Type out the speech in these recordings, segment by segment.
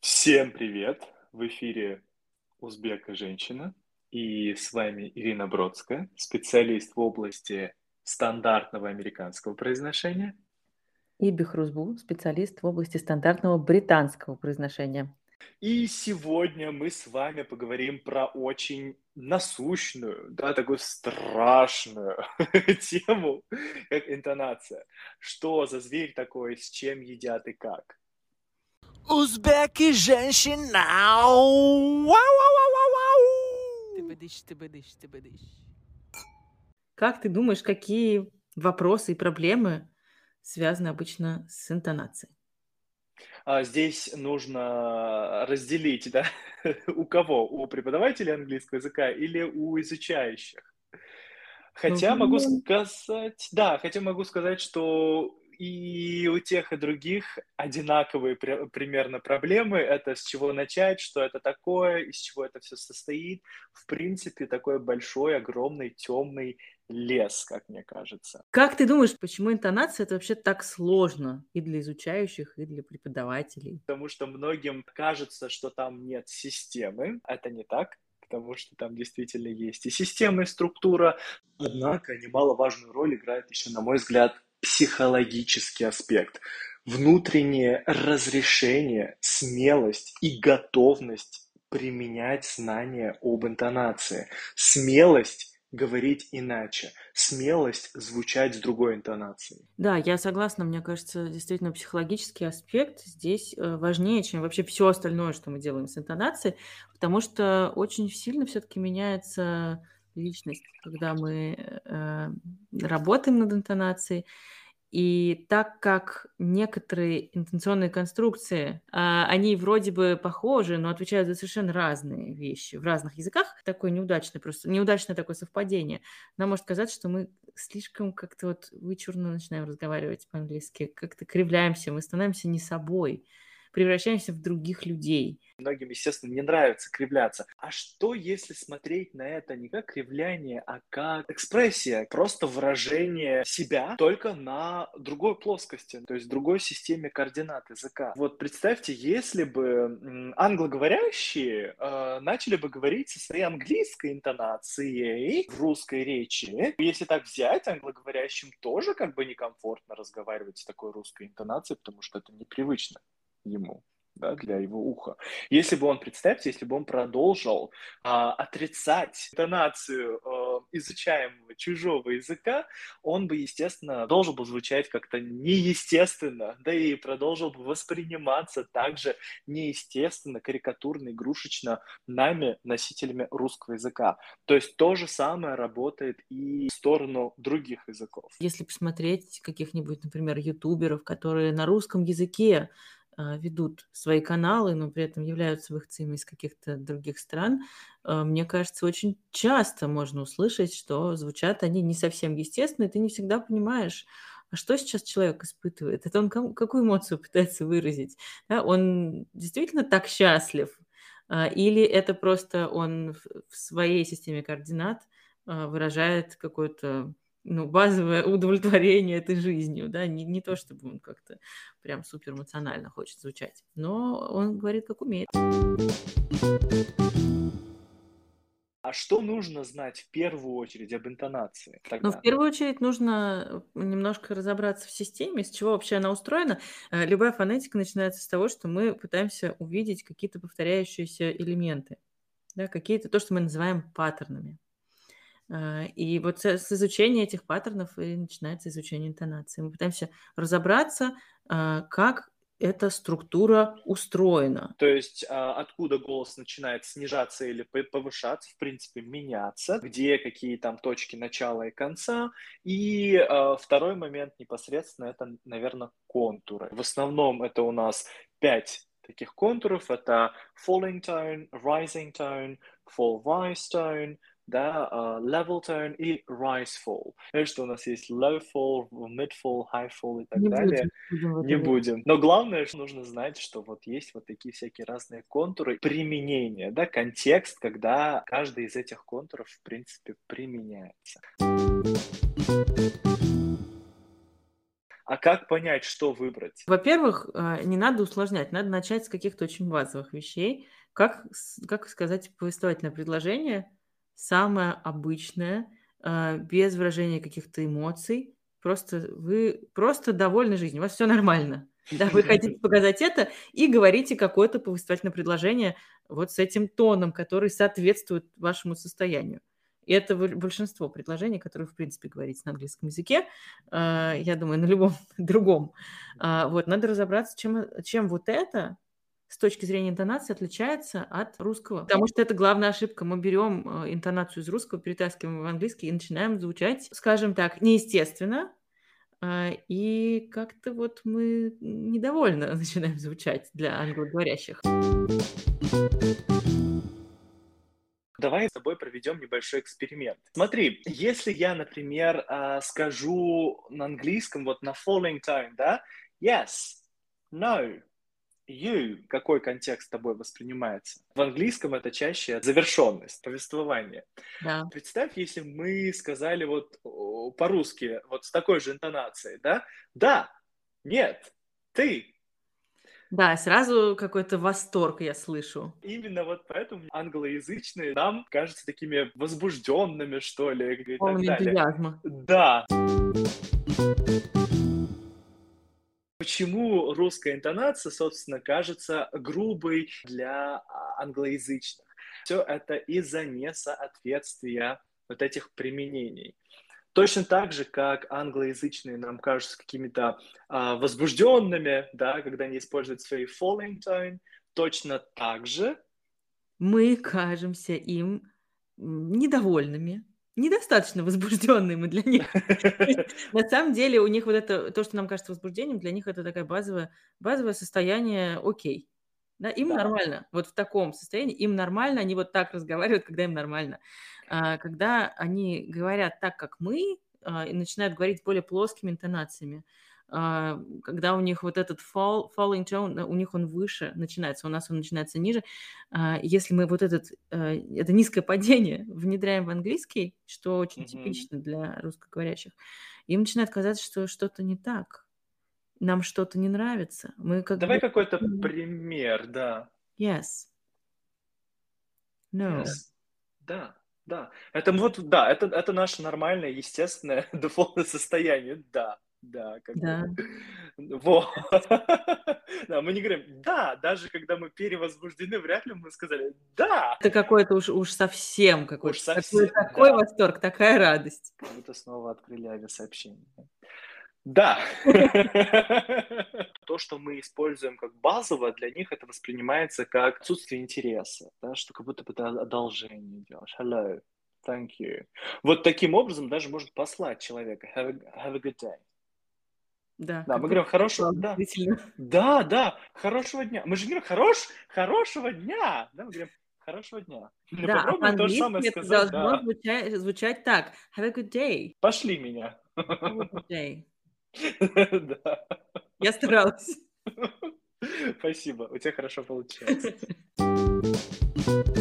Всем привет! В эфире Узбека женщина. И с вами Ирина Бродская, специалист в области стандартного американского произношения. И Бехрузбу, специалист в области стандартного британского произношения. И сегодня мы с вами поговорим про очень насущную, да, такую страшную тему, как интонация. Что за зверь такой, с чем едят и как? Узбеки женщина. Ты быдыш, ты быдыш, ты быдыш. Как ты думаешь, какие вопросы и проблемы связаны обычно с интонацией? А здесь нужно разделить, да, у кого? У преподавателей английского языка или у изучающих? Хотя могу сказать, да, хотя могу сказать, что и у тех, и других одинаковые примерно проблемы. Это с чего начать, что это такое, из чего это все состоит. В принципе, такой большой, огромный, темный лес, как мне кажется. Как ты думаешь, почему интонация это вообще так сложно и для изучающих, и для преподавателей? Потому что многим кажется, что там нет системы. Это не так потому что там действительно есть и система, и структура. Однако немаловажную роль играет еще, на мой взгляд, психологический аспект, внутреннее разрешение, смелость и готовность применять знания об интонации, смелость говорить иначе, смелость звучать с другой интонацией. Да, я согласна. Мне кажется, действительно психологический аспект здесь э, важнее, чем вообще все остальное, что мы делаем с интонацией, потому что очень сильно все-таки меняется личность, когда мы э, работаем над интонацией. И так как некоторые интенционные конструкции, а, они вроде бы похожи, но отвечают за совершенно разные вещи в разных языках, такое неудачное просто, неудачное такое совпадение, нам может казаться, что мы слишком как-то вот вычурно начинаем разговаривать по-английски, как-то кривляемся, мы становимся не собой превращаемся в других людей. Многим, естественно, не нравится кривляться. А что, если смотреть на это не как кривляние, а как экспрессия, просто выражение себя, только на другой плоскости, то есть другой системе координат языка. Вот представьте, если бы англоговорящие э, начали бы говорить со своей английской интонацией в русской речи, если так взять, англоговорящим тоже как бы некомфортно разговаривать с такой русской интонацией, потому что это непривычно ему да, для его уха. Если бы он, представьте, если бы он продолжил а, отрицать интонацию а, изучаемого чужого языка, он бы, естественно, должен был звучать как-то неестественно, да и продолжил бы восприниматься также неестественно, карикатурно, игрушечно нами, носителями русского языка. То есть то же самое работает и в сторону других языков. Если посмотреть каких-нибудь, например, ютуберов, которые на русском языке ведут свои каналы, но при этом являются выходцами из каких-то других стран, а, мне кажется, очень часто можно услышать, что звучат они не совсем естественно, и ты не всегда понимаешь, а что сейчас человек испытывает? Это он какую эмоцию пытается выразить? Да, он действительно так счастлив? А, или это просто он в своей системе координат выражает какое-то ну, базовое удовлетворение этой жизнью, да, не, не то, чтобы он как-то прям супер эмоционально хочет звучать, но он говорит, как умеет. А что нужно знать в первую очередь об интонации? Тогда? Ну, в первую очередь нужно немножко разобраться в системе, с чего вообще она устроена. Э, любая фонетика начинается с того, что мы пытаемся увидеть какие-то повторяющиеся элементы, да, какие-то то, что мы называем паттернами. А, и вот с изучения этих паттернов и начинается изучение интонации. Мы пытаемся разобраться, а, как эта структура устроена. То есть а, откуда голос начинает снижаться или повышаться, в принципе, меняться, где какие там точки начала и конца. И второй момент непосредственно это, наверное, контуры. В основном это у нас пять таких контуров. Это falling tone, rising tone, fall rise tone, да, uh, level tone и rise fall. Знаешь, что у нас есть low fall, mid fall, high fall и так не далее. Будем, не будем. Но главное, что нужно знать, что вот есть вот такие всякие разные контуры применения, да, контекст, когда каждый из этих контуров, в принципе, применяется. А как понять, что выбрать? Во-первых, э, не надо усложнять, надо начать с каких-то очень базовых вещей. Как, как сказать повествовательное предложение, самое обычное, э, без выражения каких-то эмоций. Просто вы просто довольны жизнью, у вас все нормально. Да, вы хотите показать это и говорите какое-то повествовательное предложение вот с этим тоном, который соответствует вашему состоянию. И это большинство предложений, которые, в принципе, говорить на английском языке. А, я думаю, на любом другом. А, вот, надо разобраться, чем, чем вот это с точки зрения интонации отличается от русского. Потому что это главная ошибка. Мы берем а, интонацию из русского, перетаскиваем в английский и начинаем звучать, скажем так, неестественно, и как-то вот мы недовольно начинаем звучать для англоговорящих. Давай с тобой проведем небольшой эксперимент. Смотри, если я, например, а, скажу на английском вот на falling time, да, yes, no, you, какой контекст тобой воспринимается? В английском это чаще завершенность, повествование. Да. Представь, если мы сказали вот по-русски, вот с такой же интонацией, да, да, нет, ты, да, сразу какой-то восторг я слышу. Именно вот поэтому англоязычные нам кажутся такими возбужденными, что ли, и так далее. энтузиазма. Да. Почему русская интонация, собственно, кажется грубой для а, англоязычных? Все это из-за несоответствия вот этих применений. Точно так же, как англоязычные нам кажутся какими-то а, возбужденными, да, когда они используют свои falling tone, точно так же мы кажемся им недовольными, недостаточно возбужденными для них. На самом деле у них вот это, то, что нам кажется возбуждением, для них это такое базовое, базовое состояние окей. Да, им да. нормально. Вот в таком состоянии им нормально, они вот так разговаривают, когда им нормально. А, когда они говорят так, как мы, и начинают говорить более плоскими интонациями, а, когда у них вот этот fall, falling tone, у них он выше начинается, у нас он начинается ниже. А, если мы вот этот, э, это низкое падение внедряем в английский, что очень mm-hmm. типично для русскоговорящих, им начинает казаться, что что-то не так нам что-то не нравится. Мы как Давай бы... какой-то пример, да. Yes. No. Yes. Да, да. Это вот, да, это, это наше нормальное, естественное, дефолтное состояние, да. Да, как да. Во. да, мы не говорим «да», даже когда мы перевозбуждены, вряд ли мы сказали «да». Это какой-то уж, уж совсем какой-то. Уж совсем, такой, такой да. восторг, такая радость. Как будто снова открыли авиасообщение. Да. То, что мы используем как базово, для них это воспринимается как отсутствие интереса, да, что как будто бы ты одолжение делаешь. Hello, thank you. Вот таким образом даже может послать человека. Have a, have a good day. Да, да мы говорим хорошего, да, да, да, хорошего дня. Мы же говорим хорош, хорошего дня, да, мы говорим хорошего дня. Да, а по-английски это сказать, должно да. звучать, звучать так. Have a good day. Пошли меня. Have a good day. Да. Я старалась. Спасибо, у тебя хорошо получается.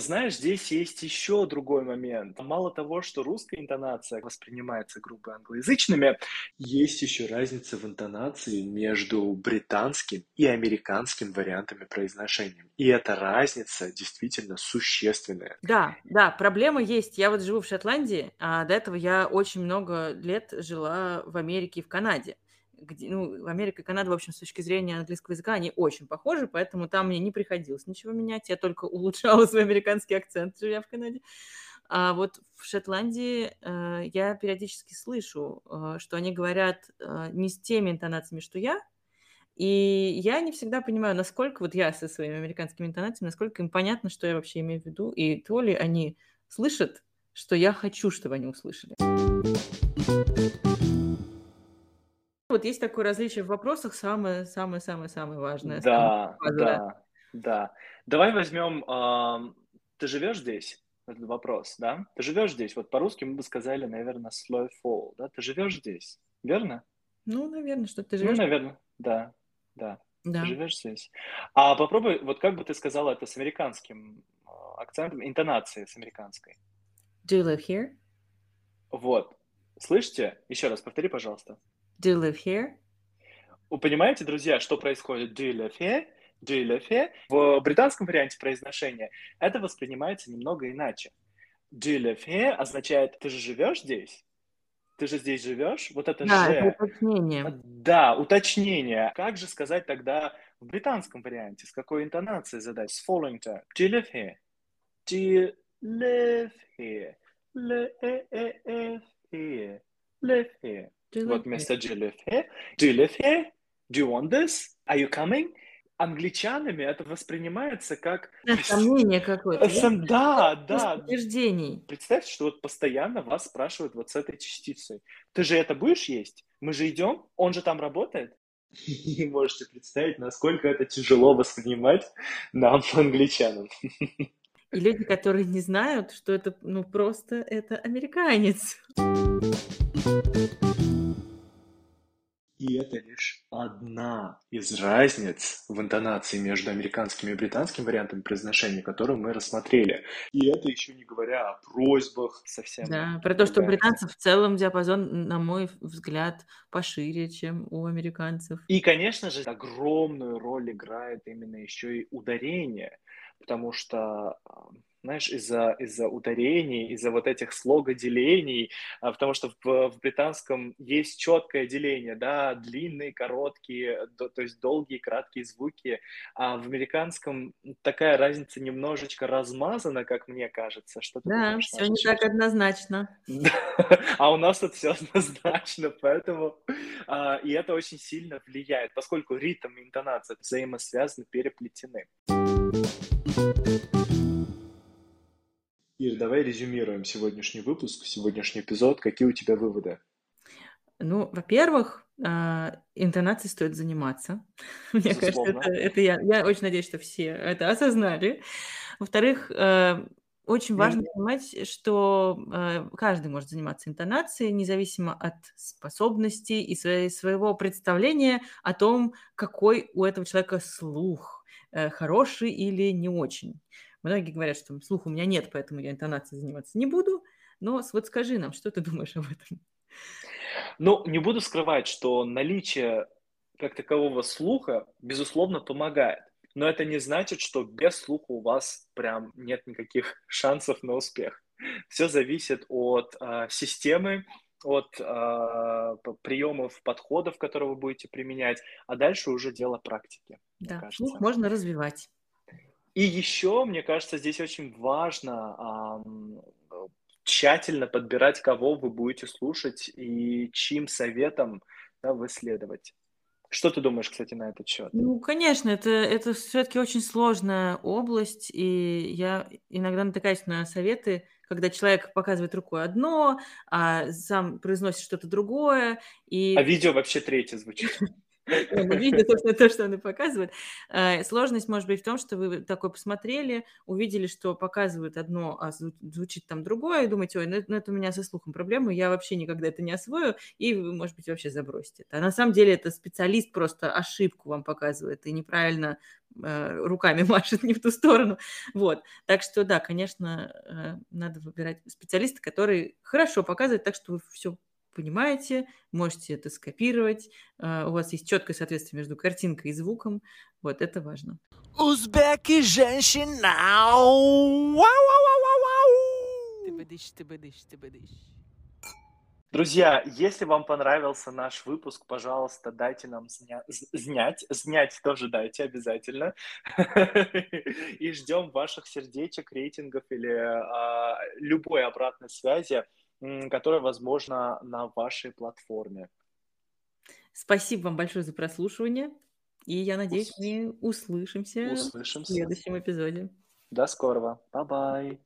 Знаешь, здесь есть еще другой момент. Мало того, что русская интонация воспринимается грубо англоязычными, есть еще разница в интонации между британским и американским вариантами произношения. И эта разница действительно существенная. Да, да, проблема есть. Я вот живу в Шотландии, а до этого я очень много лет жила в Америке и в Канаде где, ну, Америка и Канада, в общем, с точки зрения английского языка, они очень похожи, поэтому там мне не приходилось ничего менять, я только улучшала свой американский акцент, живя в Канаде. А вот в Шотландии э, я периодически слышу, э, что они говорят э, не с теми интонациями, что я, и я не всегда понимаю, насколько вот я со своими американскими интонациями, насколько им понятно, что я вообще имею в виду, и то ли они слышат, что я хочу, чтобы они услышали. Вот есть такое различие в вопросах, самое-самое-самое-самое важное. Да, да, да. Давай возьмем, э, ты живешь здесь? Этот вопрос, да? Ты живешь здесь? Вот по-русски мы бы сказали, наверное, slow fall, да? Ты живешь здесь, верно? Ну, наверное, что ты живешь. Ну, наверное, да, да. Да. Ты живешь здесь. А попробуй, вот как бы ты сказала это с американским акцентом, интонацией с американской. Do you live here? Вот. Слышите? Еще раз повтори, пожалуйста. Do you live here? Вы понимаете, друзья, что происходит? Do you live here? Do you live here? В британском варианте произношения это воспринимается немного иначе. Do you live here означает «ты же живешь здесь?» Ты же здесь живешь? Вот это Да, же. это уточнение. Да, уточнение. Как же сказать тогда в британском варианте? С какой интонацией задать? С following term. Do you live here? Do you live here? Live here. Live here. Do you Вот live вместо do you live here. Do you live here? Do you want this? Are you coming? Англичанами это воспринимается как... Сомнение какое-то. Да, да. Утверждений. Представьте, что вот постоянно вас спрашивают вот с этой частицей. Ты же это будешь есть? Мы же идем? Он же там работает? Не можете представить, насколько это тяжело воспринимать нам, англичанам. И люди, которые не знают, что это, ну, просто это американец. И это лишь одна из разниц в интонации между американским и британским вариантами произношения, которую мы рассмотрели. И это еще не говоря о просьбах совсем. Да, про то, что у британцев в целом диапазон, на мой взгляд, пошире, чем у американцев. И, конечно же, огромную роль играет именно еще и ударение, потому что, а, знаешь, из-за из-за ударений, из-за вот этих слогоделений, а, потому что в, в британском есть четкое деление, да, длинные, короткие, до- то есть долгие, краткие звуки, а в американском такая разница немножечко размазана, как мне кажется. Что ты Да, думаешь все не так однозначно. А у нас тут все однозначно, поэтому а, и это очень сильно влияет, поскольку ритм и интонация взаимосвязаны, переплетены. Ир, давай резюмируем сегодняшний выпуск, сегодняшний эпизод. Какие у тебя выводы? Ну, во-первых, а, интонацией стоит заниматься. Мне кажется, это, это я, я очень надеюсь, что все это осознали. Во-вторых, э, очень важно понимать, что э, каждый может заниматься интонацией, независимо от способностей и своей- своего представления о том, какой у этого человека слух, э, хороший или не очень. Многие говорят, что слуха у меня нет, поэтому я интонацией заниматься не буду. Но вот скажи нам, что ты думаешь об этом? Ну, не буду скрывать, что наличие как такового слуха, безусловно, помогает. Но это не значит, что без слуха у вас прям нет никаких шансов на успех. Все зависит от а, системы, от а, п- приемов, подходов, которые вы будете применять, а дальше уже дело практики, Да, слух можно развивать. И еще, мне кажется, здесь очень важно ам, тщательно подбирать, кого вы будете слушать и чьим советом да, вы следовать. Что ты думаешь, кстати, на этот счет? Ну, конечно, это, это все-таки очень сложная область, и я иногда натыкаюсь на советы, когда человек показывает рукой одно, а сам произносит что-то другое, и А видео вообще третье звучит. Ну, мы видим, собственно, то, что он и показывает. Э, Сложность может быть в том, что вы такое посмотрели, увидели, что показывают одно, а зву- звучит там другое, и думаете, ой, ну это, ну это у меня со слухом проблема, я вообще никогда это не освою, и вы, может быть, вообще забросите это. А на самом деле это специалист просто ошибку вам показывает и неправильно э, руками машет не в ту сторону. Вот. Так что, да, конечно, э, надо выбирать специалиста, который хорошо показывает, так что вы все понимаете, можете это скопировать, э, у вас есть четкое соответствие между картинкой и звуком. Вот это важно. Узбеки женщина. Вау, вау, вау, вау, вау. Ты быдыш, ты быдыш, ты быдыш. Друзья, если вам понравился наш выпуск, пожалуйста, дайте нам зня- знать. Знать тоже дайте обязательно. И ждем ваших сердечек, рейтингов или а, любой обратной связи, м, которая возможна на вашей платформе. Спасибо вам большое за прослушивание. И я надеюсь, мы услышимся в Услышимся. следующем эпизоде. До скорого. Bye-bye.